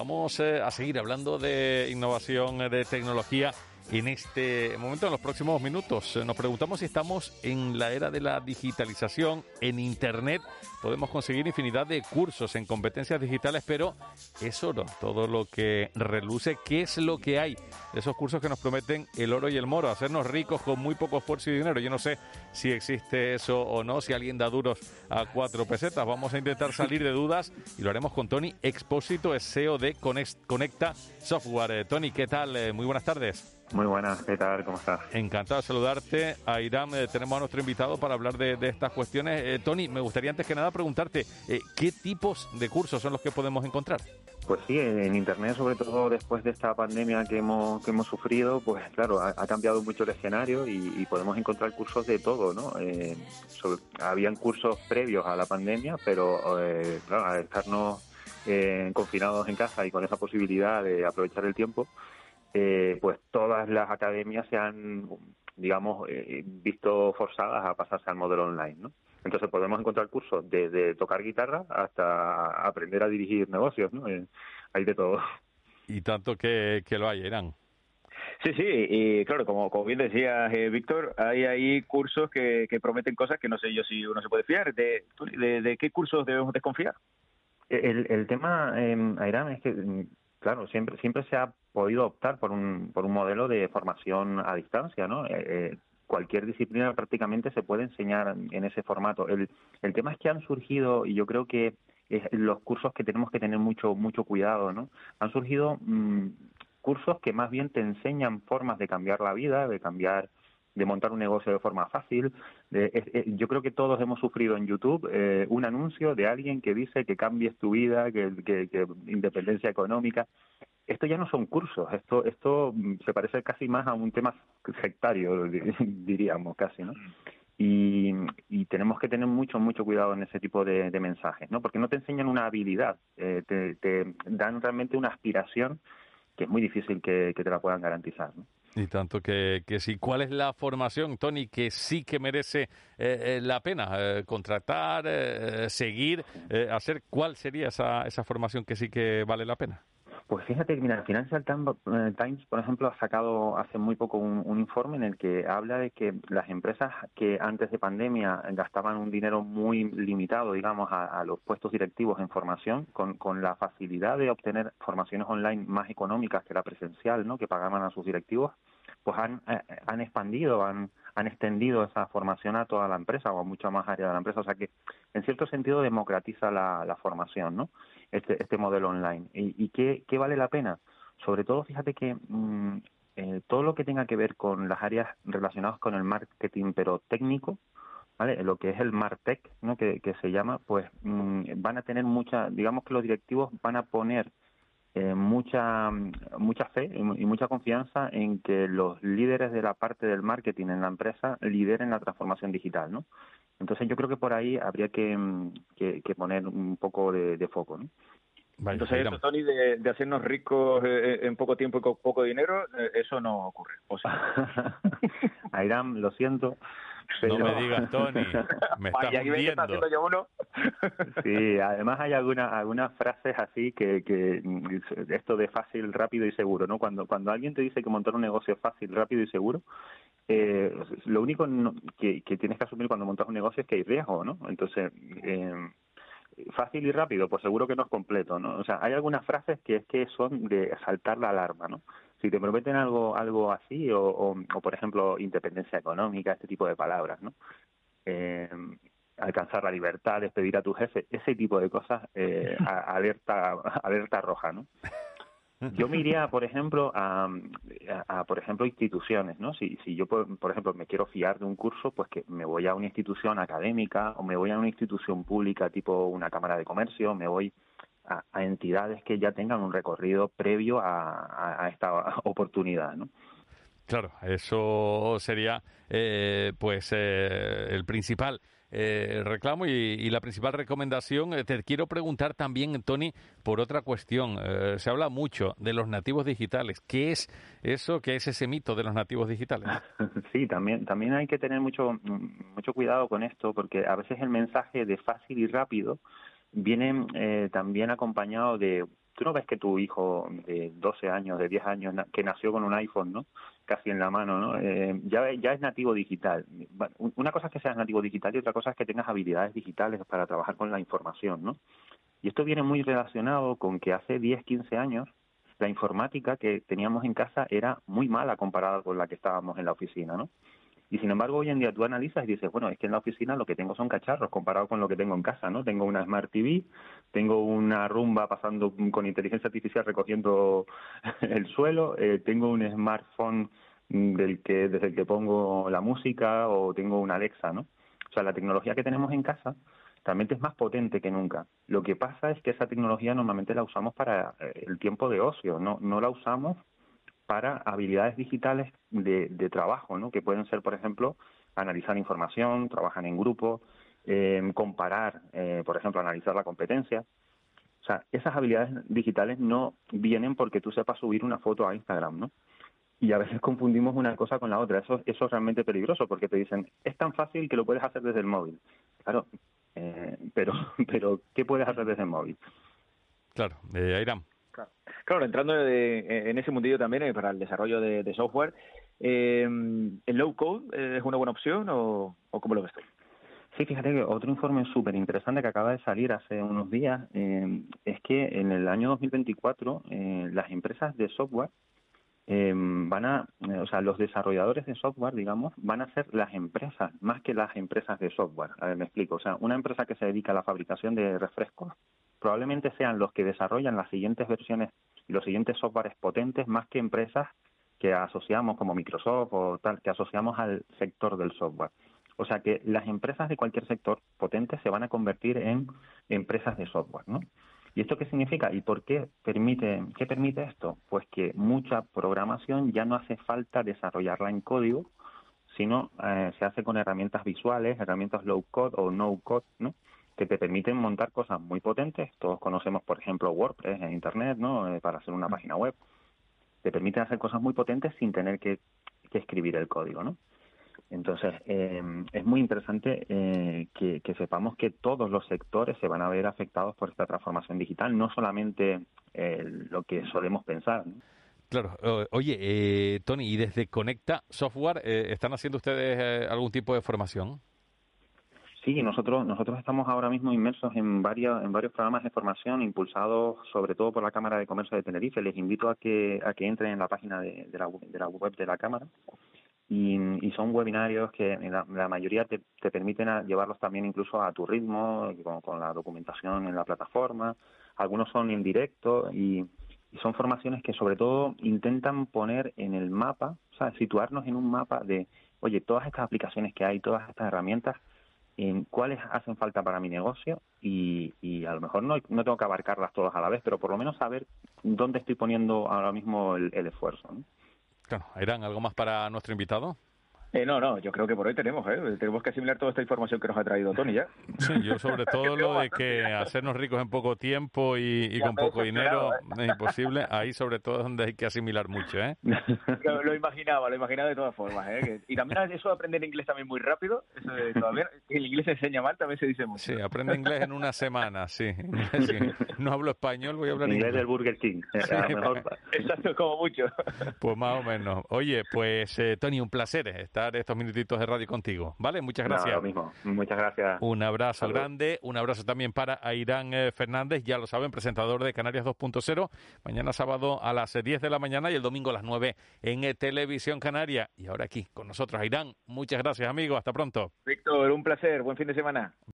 vamos eh, a seguir hablando de innovación, eh, de tecnología en este momento, en los próximos minutos. Eh, nos preguntamos si estamos en la era de la digitalización, en Internet. Podemos conseguir infinidad de cursos en competencias digitales, pero es oro todo lo que reluce. ¿Qué es lo que hay? Esos cursos que nos prometen el oro y el moro, hacernos ricos con muy poco esfuerzo y dinero. Yo no sé si existe eso o no, si alguien da duros a cuatro pesetas. Vamos a intentar salir de dudas y lo haremos con Tony Expósito, SEO de Conecta Software. Eh, Tony, ¿qué tal? Eh, muy buenas tardes. Muy buenas, ¿qué tal? ¿Cómo estás? Encantado de saludarte. A Irán eh, tenemos a nuestro invitado para hablar de, estas cuestiones. Eh, Tony, me gustaría antes que nada preguntarte, eh, ¿qué tipos de cursos son los que podemos encontrar? Pues sí, en Internet, sobre todo después de esta pandemia que hemos, que hemos sufrido, pues claro, ha, cambiado mucho el escenario y, podemos encontrar cursos de todo, ¿no? habían cursos previos a la pandemia, pero claro, al estarnos confinados en casa y con esa posibilidad de aprovechar el tiempo, eh, pues todas las academias se han, digamos, eh, visto forzadas a pasarse al modelo online, ¿no? Entonces podemos encontrar cursos desde tocar guitarra hasta aprender a dirigir negocios, ¿no? Eh, hay de todo. Y tanto que, lo hay, Eran. Sí, sí, y claro, como, como bien decía Víctor, hay ahí cursos que, que prometen cosas que no sé yo si uno se puede fiar. ¿De, de, qué cursos debemos desconfiar? El, el tema, eh, es que, claro, siempre, siempre se ha podido optar por un, por un modelo de formación a distancia, ¿no? Eh, eh, cualquier disciplina prácticamente se puede enseñar en ese formato. El, el tema es que han surgido, y yo creo que los cursos que tenemos que tener mucho, mucho cuidado, ¿no? Han surgido mm, cursos que más bien te enseñan formas de cambiar la vida, de cambiar de montar un negocio de forma fácil. Yo creo que todos hemos sufrido en YouTube eh, un anuncio de alguien que dice que cambies tu vida, que, que, que, independencia económica esto ya no son cursos, esto, esto mm, se parece casi más a un tema sectario, diríamos casi, ¿no? Y, tenemos que tener mucho, mucho cuidado en ese tipo de, mensajes, ¿no? Porque no te enseñan una habilidad, eh, te, dan realmente una aspiración que es muy difícil que, te la puedan garantizar, ¿no? Y tanto que, que sí. ¿Cuál es la formación, Tony, que sí que merece eh, eh, la pena contratar, seguir, hacer? ¿Cuál sería esa, esa formación que sí que vale la pena? Pues fíjate que, mira, Financial eh, Times, por ejemplo, ha sacado hace muy poco un, informe en el que habla de que las empresas que antes de pandemia gastaban un dinero muy limitado, digamos, a, los puestos directivos en formación, con, con, la facilidad de obtener formaciones online más económicas que la presencial, ¿no? Que pagaban a sus directivos, pues han, eh, han expandido, han, han extendido esa formación a toda la empresa o a mucha más área de la empresa. O sea que, en cierto sentido, democratiza la, formación, ¿no? este, este modelo online. ¿Y, y qué, vale la pena? Sobre todo, fíjate que mm, eh, todo lo que tenga que ver con las áreas relacionadas con el marketing, pero técnico, ¿vale? Lo que es el Martech, ¿no? Que, se llama, pues mm, van a tener mucha, digamos que los directivos van a poner eh, mucha mucha fe y, mucha confianza en que los líderes de la parte del marketing en la empresa lideren la transformación digital, ¿no? Entonces yo creo que por ahí habría que, mm, que, poner un poco de, foco, ¿no? Entonces, eso, Tony, de, hacernos ricos eh, eh, en poco tiempo y con poco dinero, eh, eso no ocurre. O sea. Airam, lo siento. No me digas, Tony, me estás hundiendo. Yo uno. sí, además hay algunas algunas frases así que, que mm, esto de fácil, rápido y seguro, ¿no? Cuando cuando alguien te dice que montar un negocio es fácil, rápido y seguro, eh, lo único que, tienes que asumir cuando montas un negocio es que hay riesgo, ¿no? Entonces, eh, fácil y rápido, pues seguro que no es completo, ¿no? O sea, hay algunas frases que es que son de saltar la alarma, ¿no? Si te prometen algo algo así, o, o, por ejemplo, independencia económica, este tipo de palabras, ¿no? Eh, alcanzar la libertad, despedir a tu jefe, ese tipo de cosas, eh, alerta, alerta roja, ¿no? Yo me iría, por ejemplo, a, por ejemplo, instituciones, ¿no? Si, si yo, por, ejemplo, me quiero fiar de un curso, pues que me voy a una institución académica o me voy a una institución pública tipo una cámara de comercio, me voy a, entidades que ya tengan un recorrido previo a, esta oportunidad, ¿no? Claro, eso sería, eh, pues, eh, el principal eh, reclamo y, la principal recomendación. Eh, te quiero preguntar también, Tony, por otra cuestión. Eh, se habla mucho de los nativos digitales. ¿Qué es eso? ¿Qué es ese mito de los nativos digitales? Sí, también, también hay que tener mucho, mucho cuidado con esto porque a veces el mensaje de fácil y rápido viene también acompañado de tú no ves que tu hijo de 12 años, de 10 años, que nació con un iPhone, ¿no? Casi en la mano, ¿no? Eh, ya, ya es nativo digital. Una cosa es que seas nativo digital y otra cosa es que tengas habilidades digitales para trabajar con la información, ¿no? Y esto viene muy relacionado con que hace 10, 15 años la informática que teníamos en casa era muy mala comparada con la que estábamos en la oficina, ¿no? Y sin embargo, hoy en día tú analizas y dices, bueno, es que en la oficina lo que tengo son cacharros comparado con lo que tengo en casa, ¿no? Tengo una Smart TV, tengo una rumba pasando con inteligencia artificial recogiendo el suelo, eh, tengo un smartphone del que desde el que pongo la música o tengo una Alexa, ¿no? O sea, la tecnología que tenemos en casa realmente es más potente que nunca. Lo que pasa es que esa tecnología normalmente la usamos para eh, el tiempo de ocio, no, no la usamos para habilidades digitales de, trabajo, ¿no? que pueden ser, por ejemplo, analizar información, trabajar en grupo, eh, comparar, eh, por ejemplo, analizar la competencia. O sea, esas habilidades digitales no vienen porque tú sepas subir una foto a Instagram, ¿no? Y a veces confundimos una cosa con la otra. Eso, eso es realmente peligroso porque te dicen, es tan fácil que lo puedes hacer desde el móvil. Claro, eh, pero, pero ¿qué puedes hacer desde el móvil? Claro, eh, Airam. Claro, entrando en ese mundillo también eh, para el desarrollo de, software, eh, ¿el low code es una buena opción o, cómo lo ves tú? Sí, fíjate que otro informe súper interesante que acaba de salir hace unos días eh, es que en el año 2024 eh, las empresas de software eh, van a, o sea, los desarrolladores de software, digamos, van a ser las empresas, más que las empresas de software. A ver, me explico. O sea, una empresa que se dedica a la fabricación de refrescos probablemente sean los que desarrollan las siguientes versiones y los siguientes softwares potentes más que empresas que asociamos como Microsoft o tal, que asociamos al sector del software. O sea que las empresas de cualquier sector potente se van a convertir en empresas de software, ¿no? ¿Y esto qué significa? ¿Y por qué permite, qué permite esto? Pues que mucha programación ya no hace falta desarrollarla en código, sino eh, se hace con herramientas visuales, herramientas low code o no code, ¿no? que te permiten montar cosas muy potentes. Todos conocemos, por ejemplo, WordPress en Internet, ¿no? Eh, para hacer una mm. página web. Te permiten hacer cosas muy potentes sin tener que, escribir el código, ¿no? Entonces, eh, es muy interesante eh, que, sepamos que todos los sectores se van a ver afectados por esta transformación digital, no solamente lo que solemos pensar. Claro. Oye, Tony, ¿y desde Conecta Software están haciendo ustedes algún tipo de formación? Sí, nosotros nosotros estamos ahora mismo inmersos en varios en varios programas de formación impulsados sobre todo por la Cámara de Comercio de Tenerife. Les invito a que a que entren en la página de, la, de la web de la Cámara y, son webinarios que la, mayoría te, te, permiten llevarlos también incluso a tu ritmo con, la documentación en la plataforma. Algunos son en directo y, y son formaciones que sobre todo intentan poner en el mapa, o sea, situarnos en un mapa de, oye, todas estas aplicaciones que hay, todas estas herramientas en cuáles hacen falta para mi negocio y, y a lo mejor no, no tengo que abarcarlas todas a la vez, pero por lo menos saber dónde estoy poniendo ahora mismo el, el esfuerzo. ¿no? Claro, ¿algo más para nuestro invitado? Eh, no, no, yo creo que por hoy tenemos, ¿eh? Tenemos que asimilar toda esta información que nos ha traído Tony ya. Sí, yo sobre todo lo de que hacernos ricos en poco tiempo y, con poco dinero ¿eh? es imposible. Ahí sobre todo es donde hay que asimilar mucho, ¿eh? Lo, imaginaba, lo imaginaba de todas formas, ¿eh? y también eso de aprender inglés también muy rápido. Eso de, todavía, el inglés se enseña mal, también se dice mucho. Sí, aprende inglés en una semana, sí. No hablo español, voy a hablar inglés. Inglés del Burger King. Exacto, como mucho. Pues más o menos. Oye, pues eh, Tony, un placer estar estos minutitos de radio contigo. ¿Vale? Muchas gracias. lo mismo. Muchas gracias. Un abrazo grande. Un abrazo también para Airán eh, Fernández, ya lo saben, presentador de Canarias 2.0. Mañana sábado a las 10 de la mañana y el domingo a las 9 en eh, Televisión Canaria. Y ahora aquí con nosotros, Airán. Muchas gracias, amigo. Hasta pronto. Víctor, un placer. Buen fin de semana.